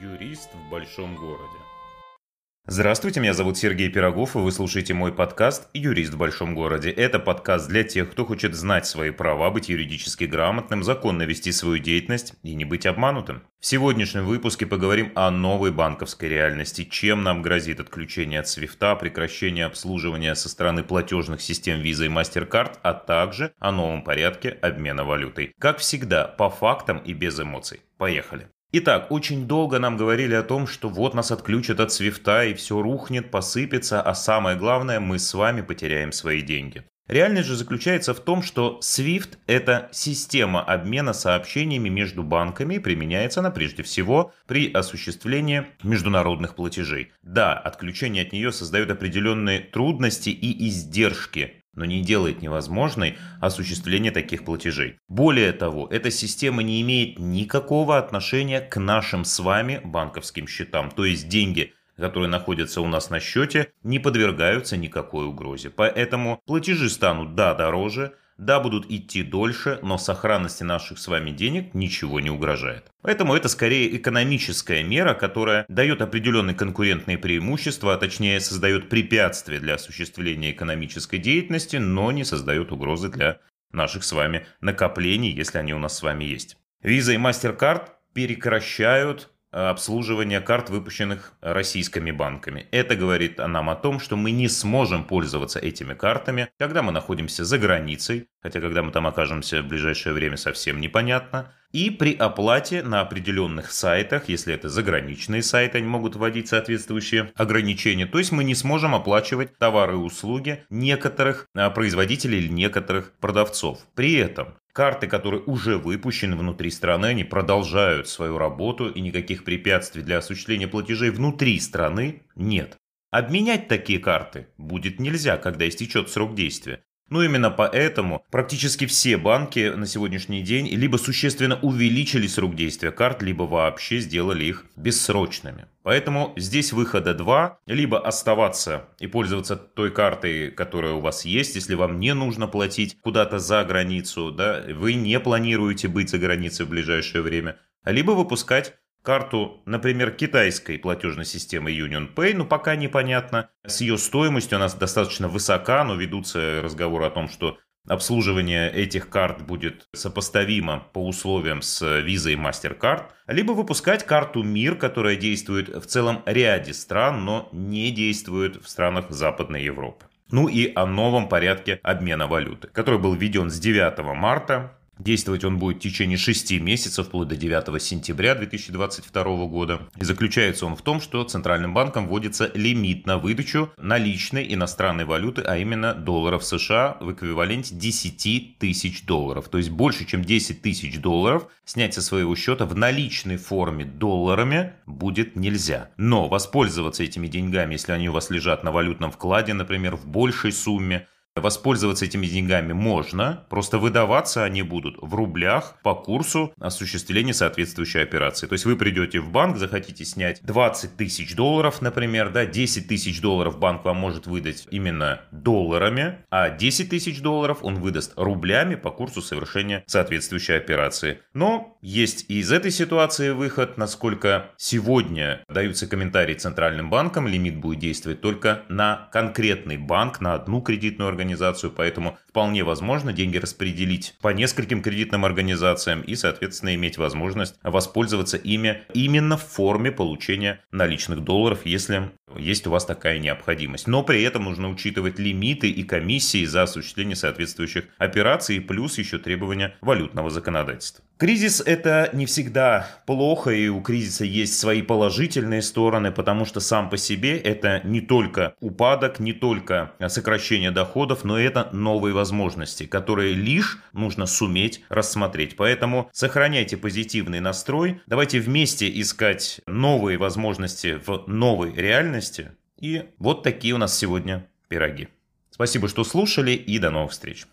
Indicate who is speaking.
Speaker 1: Юрист в большом городе. Здравствуйте, меня зовут Сергей Пирогов, и вы слушаете мой подкаст «Юрист в большом городе». Это подкаст для тех, кто хочет знать свои права, быть юридически грамотным, законно вести свою деятельность и не быть обманутым. В сегодняшнем выпуске поговорим о новой банковской реальности, чем нам грозит отключение от свифта, прекращение обслуживания со стороны платежных систем Visa и MasterCard, а также о новом порядке обмена валютой. Как всегда, по фактам и без эмоций. Поехали. Итак, очень долго нам говорили о том, что вот нас отключат от свифта и все рухнет, посыпется, а самое главное, мы с вами потеряем свои деньги. Реальность же заключается в том, что SWIFT – это система обмена сообщениями между банками и применяется она прежде всего при осуществлении международных платежей. Да, отключение от нее создает определенные трудности и издержки, но не делает невозможной осуществление таких платежей. Более того, эта система не имеет никакого отношения к нашим с вами банковским счетам, то есть деньги которые находятся у нас на счете, не подвергаются никакой угрозе. Поэтому платежи станут, да, дороже, да, будут идти дольше, но сохранности наших с вами денег ничего не угрожает. Поэтому это скорее экономическая мера, которая дает определенные конкурентные преимущества, а точнее создает препятствия для осуществления экономической деятельности, но не создает угрозы для наших с вами накоплений, если они у нас с вами есть. Visa и MasterCard прекращают обслуживания карт, выпущенных российскими банками. Это говорит нам о том, что мы не сможем пользоваться этими картами, когда мы находимся за границей, хотя когда мы там окажемся в ближайшее время совсем непонятно, и при оплате на определенных сайтах, если это заграничные сайты, они могут вводить соответствующие ограничения, то есть мы не сможем оплачивать товары и услуги некоторых а, производителей или некоторых продавцов. При этом Карты, которые уже выпущены внутри страны, они продолжают свою работу и никаких препятствий для осуществления платежей внутри страны нет. Обменять такие карты будет нельзя, когда истечет срок действия. Ну именно поэтому практически все банки на сегодняшний день либо существенно увеличили срок действия карт, либо вообще сделали их бессрочными. Поэтому здесь выхода два. Либо оставаться и пользоваться той картой, которая у вас есть, если вам не нужно платить куда-то за границу, да, вы не планируете быть за границей в ближайшее время, либо выпускать карту, например, китайской платежной системы Union Pay, ну пока непонятно. С ее стоимостью она достаточно высока, но ведутся разговоры о том, что обслуживание этих карт будет сопоставимо по условиям с Visa и MasterCard, либо выпускать карту МИР, которая действует в целом ряде стран, но не действует в странах Западной Европы. Ну и о новом порядке обмена валюты, который был введен с 9 марта Действовать он будет в течение 6 месяцев, вплоть до 9 сентября 2022 года. И заключается он в том, что Центральным банком вводится лимит на выдачу наличной иностранной валюты, а именно долларов США в эквиваленте 10 тысяч долларов. То есть больше, чем 10 тысяч долларов снять со своего счета в наличной форме долларами будет нельзя. Но воспользоваться этими деньгами, если они у вас лежат на валютном вкладе, например, в большей сумме, Воспользоваться этими деньгами можно, просто выдаваться они будут в рублях по курсу осуществления соответствующей операции. То есть вы придете в банк, захотите снять 20 тысяч долларов, например, да, 10 тысяч долларов банк вам может выдать именно долларами, а 10 тысяч долларов он выдаст рублями по курсу совершения соответствующей операции. Но есть и из этой ситуации выход, насколько сегодня даются комментарии Центральным банком, лимит будет действовать только на конкретный банк, на одну кредитную организацию, организацию, поэтому вполне возможно деньги распределить по нескольким кредитным организациям и, соответственно, иметь возможность воспользоваться ими именно в форме получения наличных долларов, если есть у вас такая необходимость. Но при этом нужно учитывать лимиты и комиссии за осуществление соответствующих операций, плюс еще требования валютного законодательства. Кризис это не всегда плохо, и у кризиса есть свои положительные стороны, потому что сам по себе это не только упадок, не только сокращение доходов, но это новые возможности, которые лишь нужно суметь рассмотреть. Поэтому сохраняйте позитивный настрой, давайте вместе искать новые возможности в новой реальности. И вот такие у нас сегодня пироги. Спасибо, что слушали, и до новых встреч.